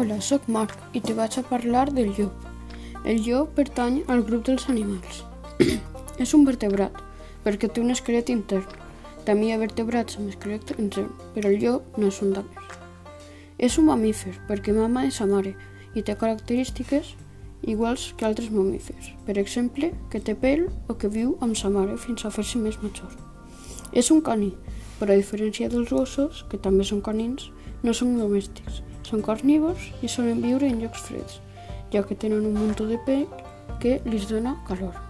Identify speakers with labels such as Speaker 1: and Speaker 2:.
Speaker 1: Hola, sóc Marc i te vaig a parlar del llop. El llop pertany al grup dels animals. és un vertebrat, perquè té un esquelet intern. També hi ha vertebrats amb esquelet intern, però el llop no és un d'aquests. És un mamífer, perquè mama és sa mare i té característiques iguals que altres mamífers. Per exemple, que té pèl o que viu amb sa mare fins a fer-se més major. És un caní, però a diferència dels gossos, que també són canins, no són domèstics. Són carnívors i solen viure en llocs freds, ja que tenen un muntó de pell que li dona calor.